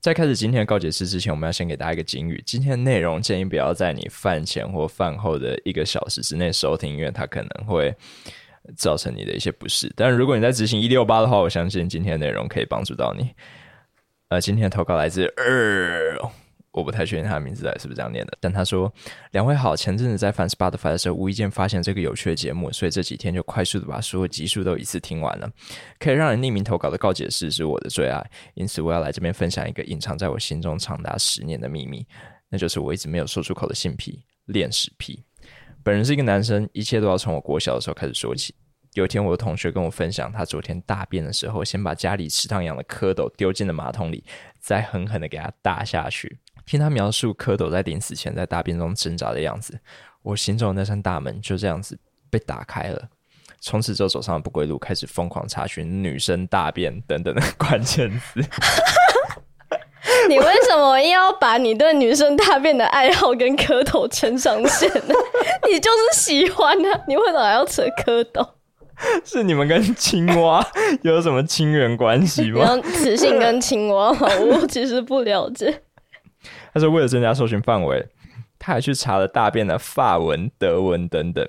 在开始今天的告解式之前，我们要先给大家一个警语：今天的内容建议不要在你饭前或饭后的一个小时之内收听，因为它可能会造成你的一些不适。但如果你在执行一六八的话，我相信今天的内容可以帮助到你。呃，今天的投稿来自二。我不太确定他的名字是不是这样念的，但他说：“两位好，前阵子在翻 Spotify 的时候，无意间发现这个有趣的节目，所以这几天就快速的把所有集数都一次听完了。可以让人匿名投稿的告解室是我的最爱，因此我要来这边分享一个隐藏在我心中长达十年的秘密，那就是我一直没有说出口的性癖——恋屎癖。本人是一个男生，一切都要从我国小的时候开始说起。有一天，我的同学跟我分享，他昨天大便的时候，先把家里池塘养的蝌蚪丢进了马桶里，再狠狠的给他大下去。”听他描述蝌蚪在临死前在大便中挣扎的样子，我心中的那扇大门就这样子被打开了。从此之后走上了不归路，开始疯狂查询女生大便等等的关键词。你为什么要把你对女生大便的爱好跟蝌蚪牵上线呢？你就是喜欢啊！你为什么还要扯蝌蚪？是你们跟青蛙有什么亲缘关系吗？雌性跟青蛙，我其实不了解。他说：“为了增加搜寻范围，他还去查了大便的法文、德文等等，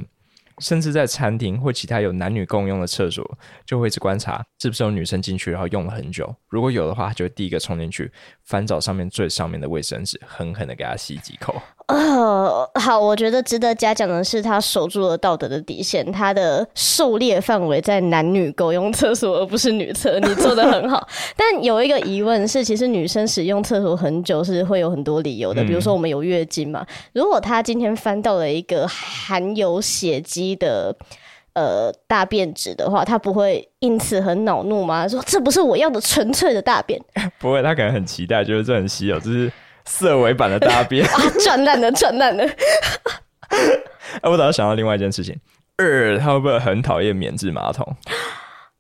甚至在餐厅或其他有男女共用的厕所，就会一直观察是不是有女生进去，然后用了很久。如果有的话，就会第一个冲进去，翻找上面最上面的卫生纸，狠狠的给他吸几口。”呃，好，我觉得值得嘉奖的是，他守住了道德的底线，他的狩猎范围在男女共用厕所，而不是女厕，你做的很好。但有一个疑问是，其实女生使用厕所很久是会有很多理由的，比如说我们有月经嘛。如果他今天翻到了一个含有血迹的呃大便纸的话，他不会因此很恼怒吗？说这不是我要的纯粹的大便？不会，他可能很期待，觉得这很稀有，这是。色尾版的大便 啊，转烂了，转烂了。哎，我倒是想到另外一件事情，二他会不会很讨厌免治马桶？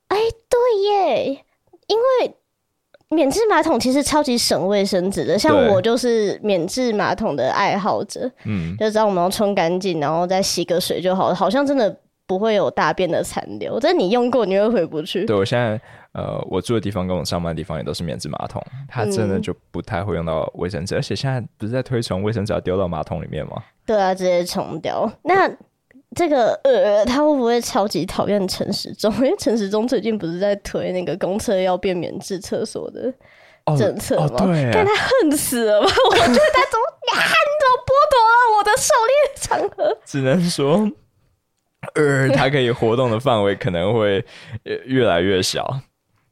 哎，对耶，因为免治马桶其实超级省卫生纸的，像我就是免治马桶的爱好者。嗯，就知道我们要冲干净，然后再洗个水就好了，好像真的不会有大便的残留。但你用过，你会回不去。对我现在。呃，我住的地方跟我上班的地方也都是免治马桶，它真的就不太会用到卫生纸，而且现在不是在推崇卫生纸要丢到马桶里面吗？对啊，直接冲掉。那这个呃，他会不会超级讨厌陈时中？因为陈时中最近不是在推那个公厕要变免治厕所的政策吗？对，但他恨死了吧？我觉得他怎么呀？你怎么剥夺了我的狩猎场合？只能说，呃，它可以活动的范围可能会越来越小。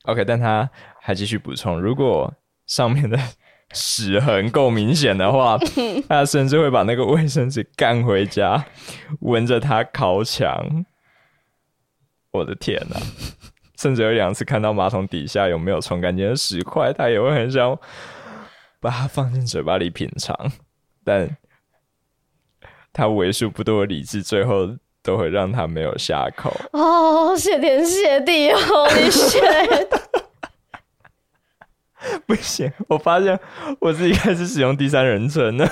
OK，但他还继续补充，如果上面的屎痕够明显的话，他甚至会把那个卫生纸干回家，闻着它烤墙。我的天哪！甚至有两次看到马桶底下有没有冲干净的屎块，他也会很想把它放进嘴巴里品尝，但他为数不多的理智，最后都会让他没有下口。哦，谢天谢地哦，你选。不行，我发现我自己开始使用第三人称了。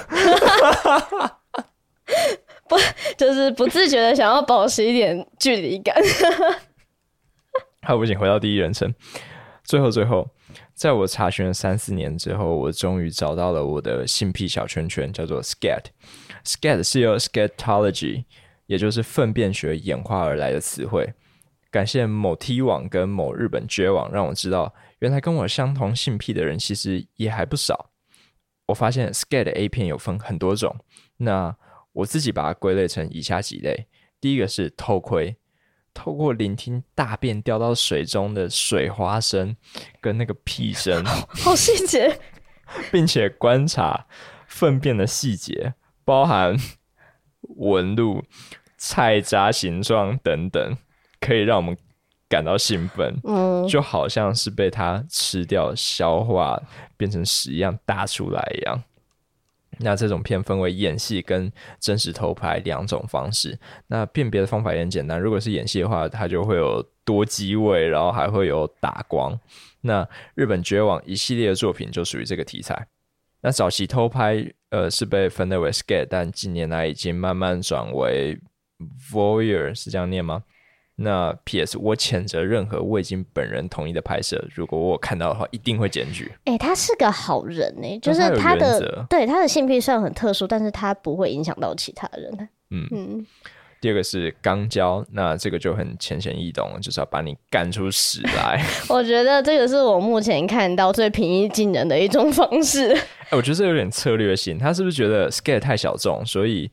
不，就是不自觉的想要保持一点距离感。好，不行，回到第一人称。最后，最后，在我查询了三四年之后，我终于找到了我的性癖小圈圈，叫做 Scat。Scat 是由 Scatology，也就是粪便学演化而来的词汇。感谢某 T 网跟某日本 J 网，让我知道。原来跟我相同性癖的人其实也还不少。我发现 Scat A 片有分很多种，那我自己把它归类成以下几类：第一个是偷窥，透过聆听大便掉到水中的水花声跟那个屁声，好细节，并且观察粪便的细节，包含纹路、菜渣形状等等，可以让我们。感到兴奋，嗯，就好像是被它吃掉、消化变成屎一样大出来一样。那这种片分为演戏跟真实偷拍两种方式。那辨别的方法也很简单，如果是演戏的话，它就会有多机位，然后还会有打光。那日本绝网一系列的作品就属于这个题材。那早期偷拍，呃，是被分类为 scare，但近年来已经慢慢转为 voyeur，是这样念吗？那 P.S. 我谴责任何未经本人同意的拍摄，如果我看到的话，一定会检举。哎、他是个好人哎、就是他的对他的性癖虽然很特殊，但是他不会影响到其他人。嗯嗯，第二个是肛交，那这个就很浅显易懂，就是要把你干出屎来。我觉得这个是我目前看到最平易近人的一种方式。哎、我觉得这有点策略性，他是不是觉得 scale 太小众，所以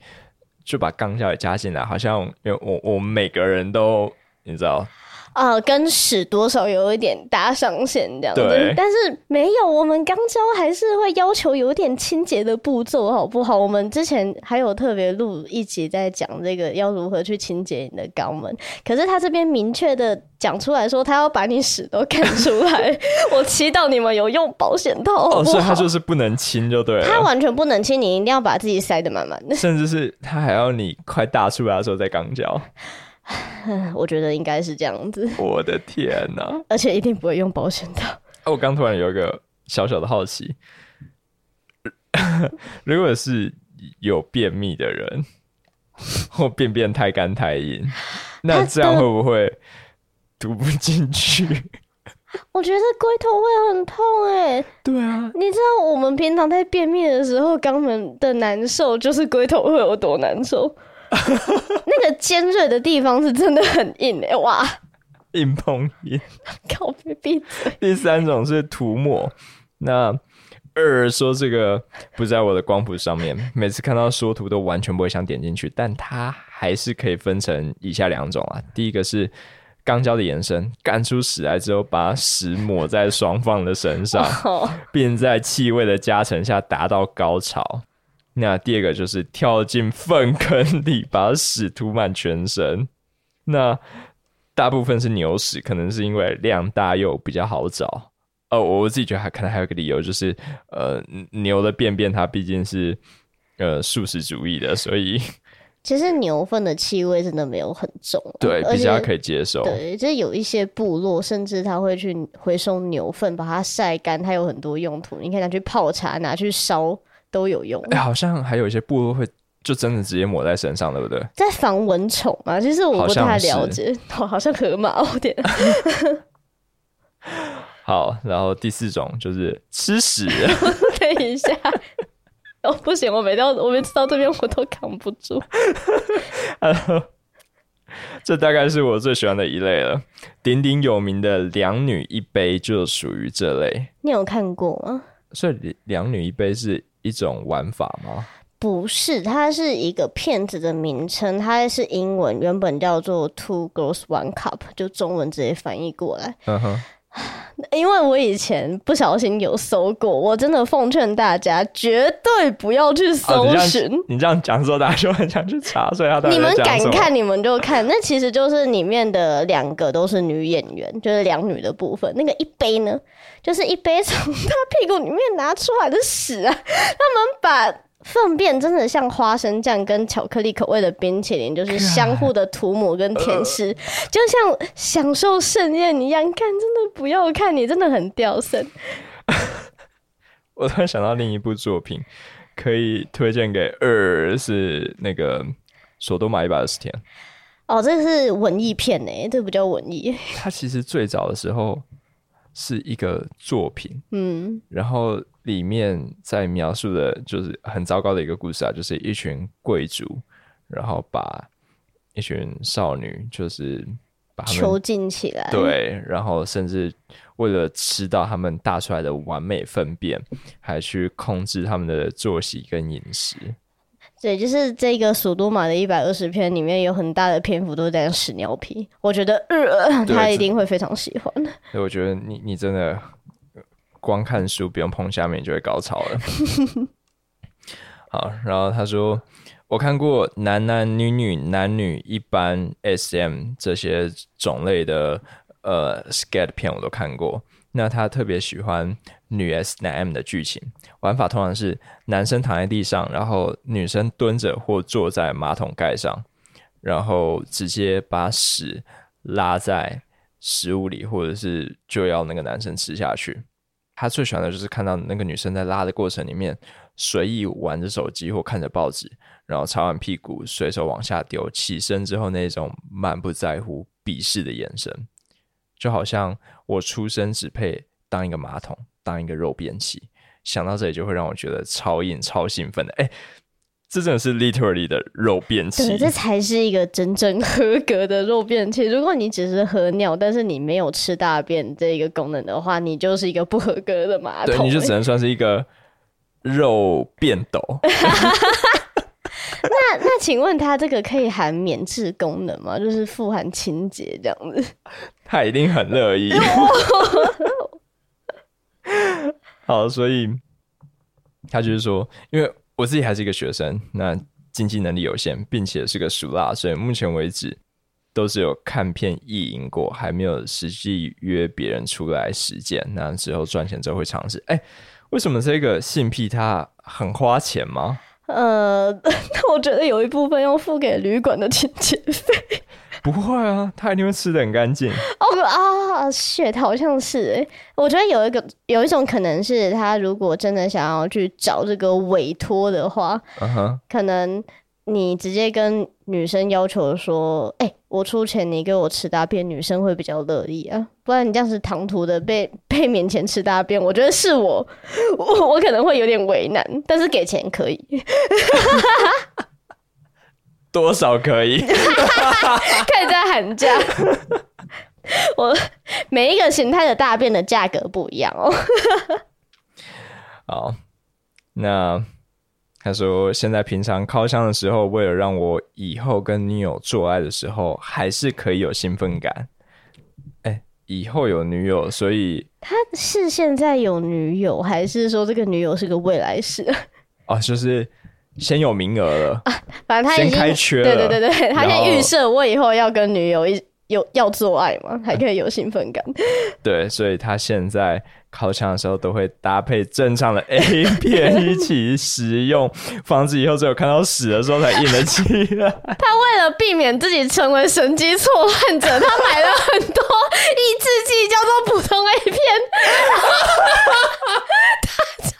就把钢教也加进来？好像因为我我们每个人都你知道，啊，跟屎多少有一点搭上线这样子对，但是没有，我们肛交还是会要求有点清洁的步骤，好不好？我们之前还有特别录一集在讲这个要如何去清洁你的肛门，可是他这边明确的讲出来说，他要把你屎都看出来。我祈祷你们有用保险套，好哦，所以他就是不能亲就对了，他完全不能亲，你一定要把自己塞得满满的。甚至是他还要你快大出来的时候再肛交。我觉得应该是这样子，我的天哪！而且一定不会用保险套。啊我刚突然有一个小小的好奇，如果是有便秘的人，或便便太干太硬，那这样会不会读不进去？我觉得龟头会很痛哎、对啊，你知道我们平常在便秘的时候，肛门的难受就是龟头会有多难受。那个尖锐的地方是真的很硬哎、哇！硬碰硬。靠别闭嘴！第三种是涂抹。那二说这个不在我的光谱上面，每次看到说图都完全不会想点进去，但它还是可以分成以下两种啊。第一个是肛交的延伸，干出屎来之后，把屎抹在双方的身上，哦，并在气味的加成下达到高潮。那第二个就是跳进粪坑里，把屎涂满全身。那大部分是牛屎，可能是因为量大又比较好找。呃，我自己觉得还可能还有个理由，就是呃，牛的便便它毕竟是呃素食主义的，所以 其实牛粪的气味真的没有很重啊，对比较可以接受。对，就是有一些部落，甚至他会去回收牛粪，把它晒干，它有很多用途。你可以拿去泡茶，拿去烧都有用。哎、好像还有一些部落会就真的直接抹在身上，对不对？在防蚊虫嘛，其实我不太了解，哦，好像河马哦，天啊，好，然后第四种就是吃屎。等一下，哦，不行，我每到我每次到这边我都扛不住。这大概是我最喜欢的一类了。鼎鼎有名的“两女一杯”就属于这类。你有看过吗？所以“两女一杯”是一种玩法吗？不是，它是一个骗子的名称，它是英文，原本叫做 Two Girls One Cup，就中文直接翻译过来。嗯哼，因为我以前不小心有搜过，我真的奉劝大家绝对不要去哦，搜寻。样你这样讲之后，大家就很想去查，所以他到底你们敢看，你们就看。那其实就是里面的两个都是女演员，就是两女的部分。那个一杯呢，就是一杯从她屁股里面拿出来的屎啊，他们把。粪便真的像花生酱跟巧克力口味的冰淇淋，就是相互的涂抹跟甜食，就像享受盛宴一样。看，真的不要看，你真的很掉身。我突然想到另一部作品，可以推荐给二是那个《索多玛一百二十天》。哦，这是文艺片呢，这不叫文艺。它其实最早的时候是一个作品，嗯，然后里面在描述的就是很糟糕的一个故事啊，就是一群贵族，然后把一群少女就是把他囚禁起来。对，然后甚至为了吃到他们大出来的完美粪便，还去控制他们的作息跟饮食。对，就是这个索多玛的一百二十篇里面有很大的篇幅都是在讲屎尿屁，我觉得呃，他一定会非常喜欢。所以我觉得你你真的光看书不用碰下面，就会高潮了。好，然后他说，我看过男男女女、男女一般 SM 这些种类的呃 scat 片，我都看过。那他特别喜欢女 S 男 M 的剧情，玩法通常是男生躺在地上，然后女生蹲着或坐在马桶盖上，然后直接把屎拉在食物里，或者是就要那个男生吃下去。他最喜欢的就是看到那个女生在拉的过程里面，随意玩着手机或看着报纸，然后擦完屁股随手往下丢，起身之后那种满不在乎、鄙视的眼神，就好像我出生只配当一个马桶，当一个肉便器。想到这里就会让我觉得超硬、超兴奋的。哎，这真的是 literally 的肉便器，对，这才是一个真正合格的肉便器。如果你只是喝尿，但是你没有吃大便这一个功能的话，你就是一个不合格的马桶。对，你就只能算是一个肉便斗。那那，请问它这个可以含免治功能吗？就是富含清洁这样子？他一定很乐意。好，所以他就是说，因为我自己还是一个学生，那经济能力有限，并且是个熟辣，所以目前为止都是有看片意淫过，还没有实际约别人出来实践。那之后赚钱之后会尝试。哎，为什么这个性癖它很花钱吗？呃，那我觉得有一部分要付给旅馆的清洁费。不会啊，他一定会吃的很干净。哦啊，shit，好像是哎。我觉得有一个有一种可能是他如果真的想要去找这个委托的话，可能你直接跟女生要求说：“哎，我出钱，你给我吃大便。”女生会比较乐意啊。不然你这样子唐突的被被免钱吃大便，我觉得是我我我可能会有点为难，但是给钱可以。多少可以？可以在喊价。我每一个形态的大便的价格不一样哦。好，那他说现在平常靠枪的时候，为了让我以后跟女友做爱的时候还是可以有兴奋感。哎，以后有女友，所以他是现在有女友，还是说这个女友是个未来式？哦，就是。先有名额了，啊反正他已经开缺了。对对对对，他先预设我以后要跟女友一有要做爱嘛，还可以有兴奋感。对，所以他现在靠枪的时候都会搭配正常的 A 片一起使用，防止以后只有看到屎的时候才硬得起来。他为了避免自己成为神经错乱者，他买了很多抑制剂，叫做普通 A 片，他在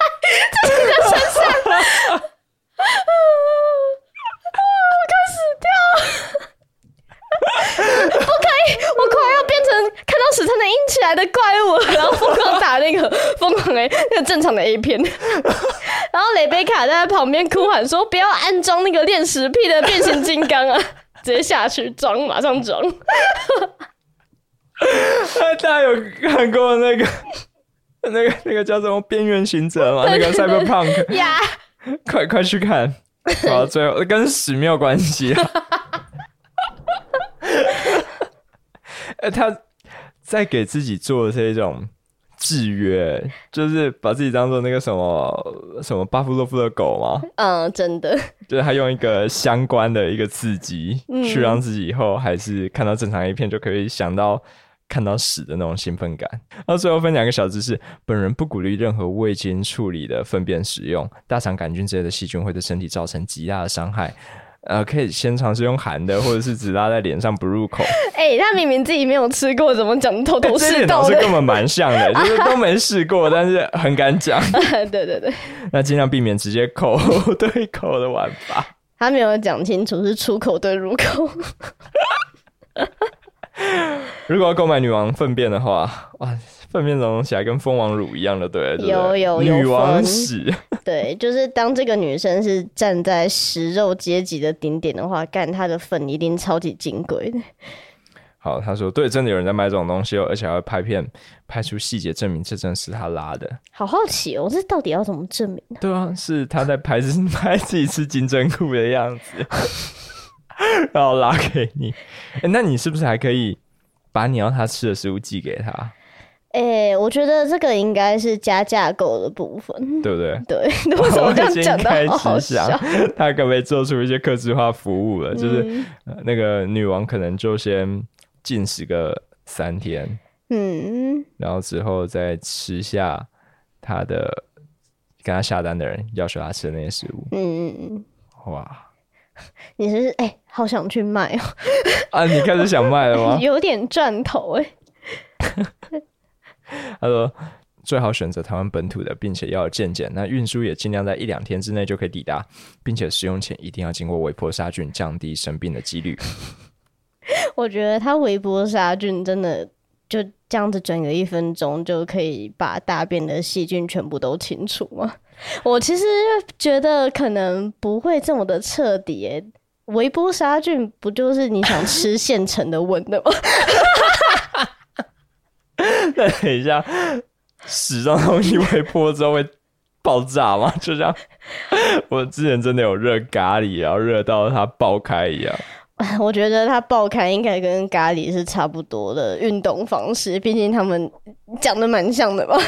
自己的身上。我快死我快要变成看到屎才能硬起来的怪物，然后疯狂打那个疯狂 A 那个正常的 A 片，然后雷贝卡在旁边哭喊说：“不要安装那个练屎屁的变形金刚啊！” 直接下去装，马上装。大家有看过那个那个那个叫什么《边缘行者》吗？那个 Cyberpunk 呀。快快去看！好，最后跟屎没有关系。哎，他在给自己做的这种制约，就是把自己当做那个什么什么巴夫洛夫的狗吗？嗯，真的。就是他用一个相关的一个刺激，去让自己以后还是看到正常一片就可以想到。看到屎的那种兴奋感。那最后分享一个小知识：本人不鼓励任何未经处理的粪便使用，大肠杆菌之类的细菌会对身体造成极大的伤害。呃，可以先尝试用含的，或者是只拉在脸上不入口。哎，他明明自己没有吃过，怎么讲头头是道？是根本蛮像的，就是都没试过，但是很敢讲。对对对，那尽量避免直接口对口的玩法。他没有讲清楚是出口对入口。如果要购买女王粪便的话，哇，粪便融起来跟蜂王乳一样的，对，有有女王屎，对，就是当这个女生是站在食肉阶级的顶点的话，干她的粪一定超级金贵的。好，他说对，真的有人在卖这种东西哦，而且还会拍片拍出细节证明这真是他拉的。好好奇哦，这到底要怎么证明呢？对啊，是他在拍拍自己吃金针菇的样子。然后拉给你，那你是不是还可以把你要他吃的食物寄给他？哎，我觉得这个应该是加架构的部分，对不对？对，为什么这样讲的好想 他可不可以做出一些客制化服务了？就是那个女王可能就先进食个三天，嗯，然后之后再吃下他的跟他下单的人要求他吃的那些食物，嗯嗯嗯，哇。你是哎，好想去卖哦！啊，你开始想卖了吗？有点赚头哎。他说最好选择台湾本土的，并且要健检，那运输也尽量在一两天之内就可以抵达，并且使用前一定要经过微波杀菌，降低生病的几率。我觉得他微波杀菌真的就这样子转个一分钟就可以把大便的细菌全部都清除吗？我其实觉得可能不会这么的彻底。微波杀菌不就是你想吃现成的温的吗？那等一下，屎这种东西微波之后会爆炸吗？就像我之前真的有热咖喱，然后热到它爆开一样。我觉得它爆开应该跟咖喱是差不多的运动方式，毕竟他们讲的蛮像的吧。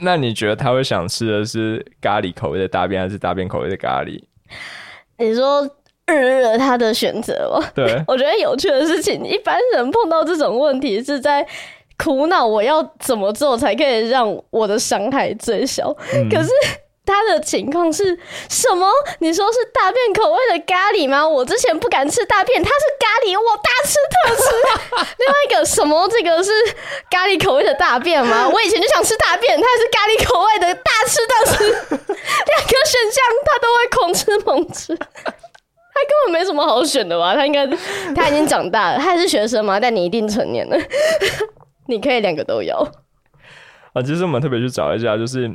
那你觉得他会想吃的是咖喱口味的大便，还是大便口味的咖喱？你说日他的选择吗？对，我觉得有趣的事情，一般人碰到这种问题是在苦恼我要怎么做才可以让我的伤害最小，可是。他的情况是什么？你说是大便口味的咖喱吗？我之前不敢吃大便，它是咖喱，我大吃特吃。另外一个什么？这个是咖喱口味的大便吗？我以前就想吃大便，它是咖喱口味的大吃特吃。两个选项他都会狂吃猛吃，他根本没什么好选的吧？他应该他已经长大了，他还是学生嘛？但你一定成年了，你可以两个都有。啊，其实我们特别去找一下，就是。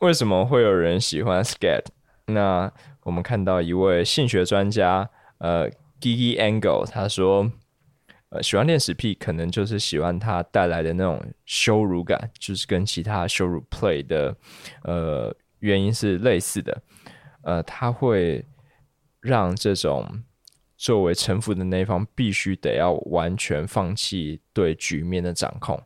为什么会有人喜欢 scat？那我们看到一位性学专家，呃，Gigi Angle，他说，呃，喜欢恋史癖，可能就是喜欢它带来的那种羞辱感，就是跟其他羞辱 play 的，呃，原因是类似的。呃，他会让这种作为臣服的那一方，必须得要完全放弃对局面的掌控。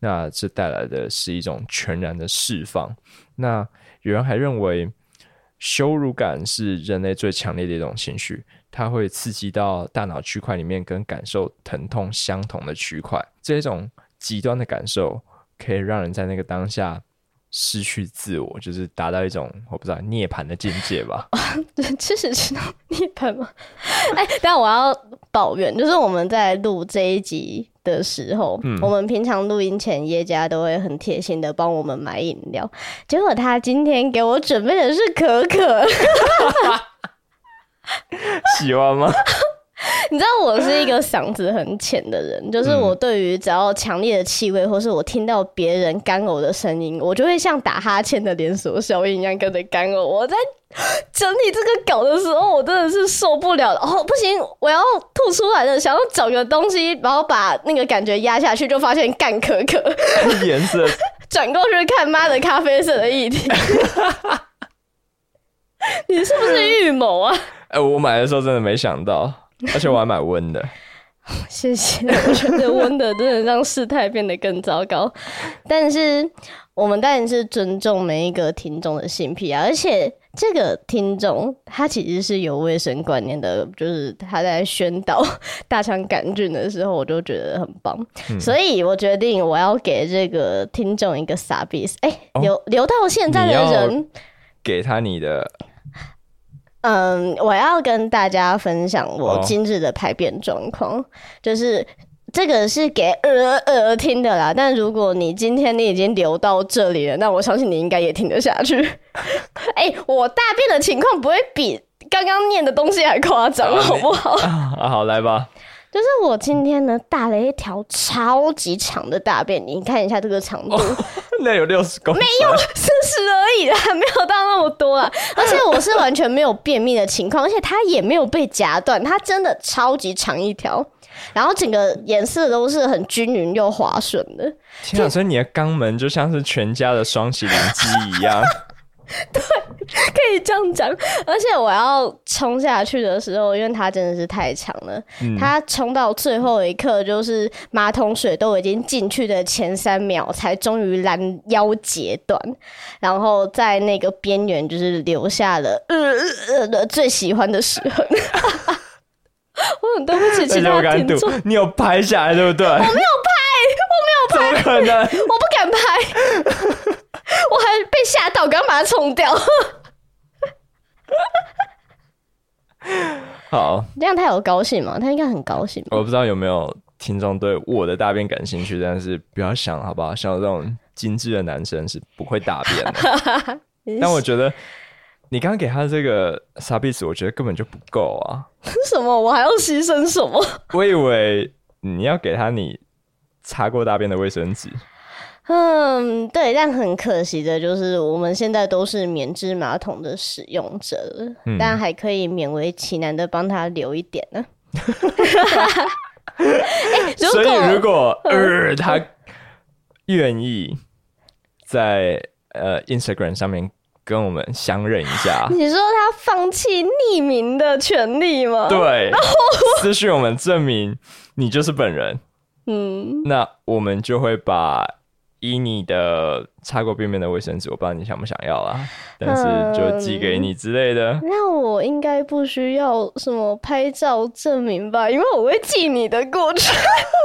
那这带来的是一种全然的释放。那有人还认为，羞辱感是人类最强烈的一种情绪，它会刺激到大脑区块里面跟感受疼痛相同的区块。这种极端的感受可以让人在那个当下失去自我，就是达到一种我不知道涅槃的境界吧？对，其实知道涅槃吗？哎，但我要抱怨，就是我们在录这一集。的时候，我们平常录音前，叶家都会很贴心的帮我们买饮料。结果他今天给我准备的是可可，喜欢吗？你知道我是一个嗓子很浅的人，就是我对于只要强烈的气味，或是我听到别人干呕的声音，我就会像打哈欠的连锁效应一样跟着干呕。我在整理这个稿的时候，我真的是受不了了。哦，不行，我要吐出来了，想要找个东西，然后把那个感觉压下去，就发现干可可颜色，转过去看妈的咖啡色的液体，你是不是预谋啊？哎，我买的时候真的没想到。而且我还买温的，谢谢。我觉得温的真的让事态变得更糟糕。但是我们当然是尊重每一个听众的性癖啊，而且这个听众他其实是有卫生观念的，就是他在宣导大肠杆菌的时候，我就觉得很棒。所以我决定我要给这个听众一个傻逼，哎，留留到现在的人，给他你的。嗯，我要跟大家分享我今日的排便状况，就是这个是给呃呃听的啦。但如果你今天你已经留到这里了，那我相信你应该也听得下去。哎，我大便的情况不会比刚刚念的东西还夸张，好不好？啊，好，来吧。就是我今天呢，大了一条超级长的大便，你看一下这个长度，那有六十公，没有四十而已啦，没有到那么多啊。而且我是完全没有便秘的情况，而且它也没有被夹断，它真的超级长一条，然后整个颜色都是很均匀又滑顺的。天啊，所以你的肛门就像是全家的双喜临机一样。对，可以这样讲。而且我要冲下去的时候，因为它真的是太强了，它冲到最后一刻，就是马桶水都已经进去的前三秒，才终于拦腰截断，然后在那个边缘就是留下了呃最喜欢的时痕。我很对不起其他听众，你有拍下来对不对？我没有拍，我没有拍，怎么可能？我不敢拍。被吓到，刚把它冲掉。好，这样他有高兴吗？他应该很高兴。我不知道有没有听众对我的大便感兴趣，但是不要想好不好？像我这种精致的男生是不会大便的。但我觉得你刚刚给他这个沙比斯，我觉得根本就不够啊。什么？我还要牺牲什么？我以为你要给他你擦过大便的卫生纸。嗯，对，但很可惜的就是，我们现在都是免治马桶的使用者了，嗯但还可以勉为其难的帮他留一点呢。所以果如果呃他愿意在呃 Instagram 上面跟我们相认一下，你说他放弃匿名的权利吗？，对，私讯我们证明你就是本人，嗯，那我们就会把以你的擦过便便的卫生纸，我不知道你想不想要啦，但是就寄给你之类的。那我应该不需要什么拍照证明吧？因为我会记你的过去，我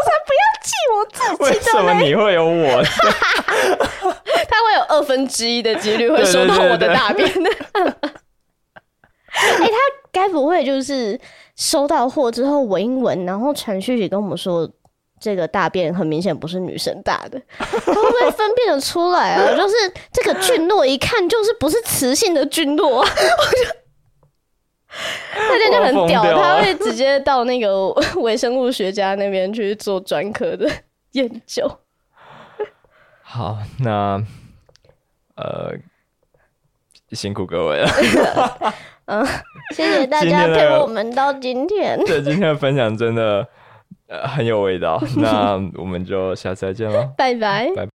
才不要记我自为己的嘞。什么你会有我？他会有二分之一的几率会收到我的大便的。哎、他该不会就是收到货之后闻一闻，然后传讯息跟我们说这个大便很明显不是女生大的，他会不会分辨得出来啊？就是这个菌落一看就是不是雌性的菌落啊，我就。很屌，他会直接到那个 微生物学家那边去做专科的研究。好，那呃，辛苦各位了。嗯谢谢大家陪我们到今天。对，今天的分享真的呃很有味道。那我们就下次再见了。拜拜。拜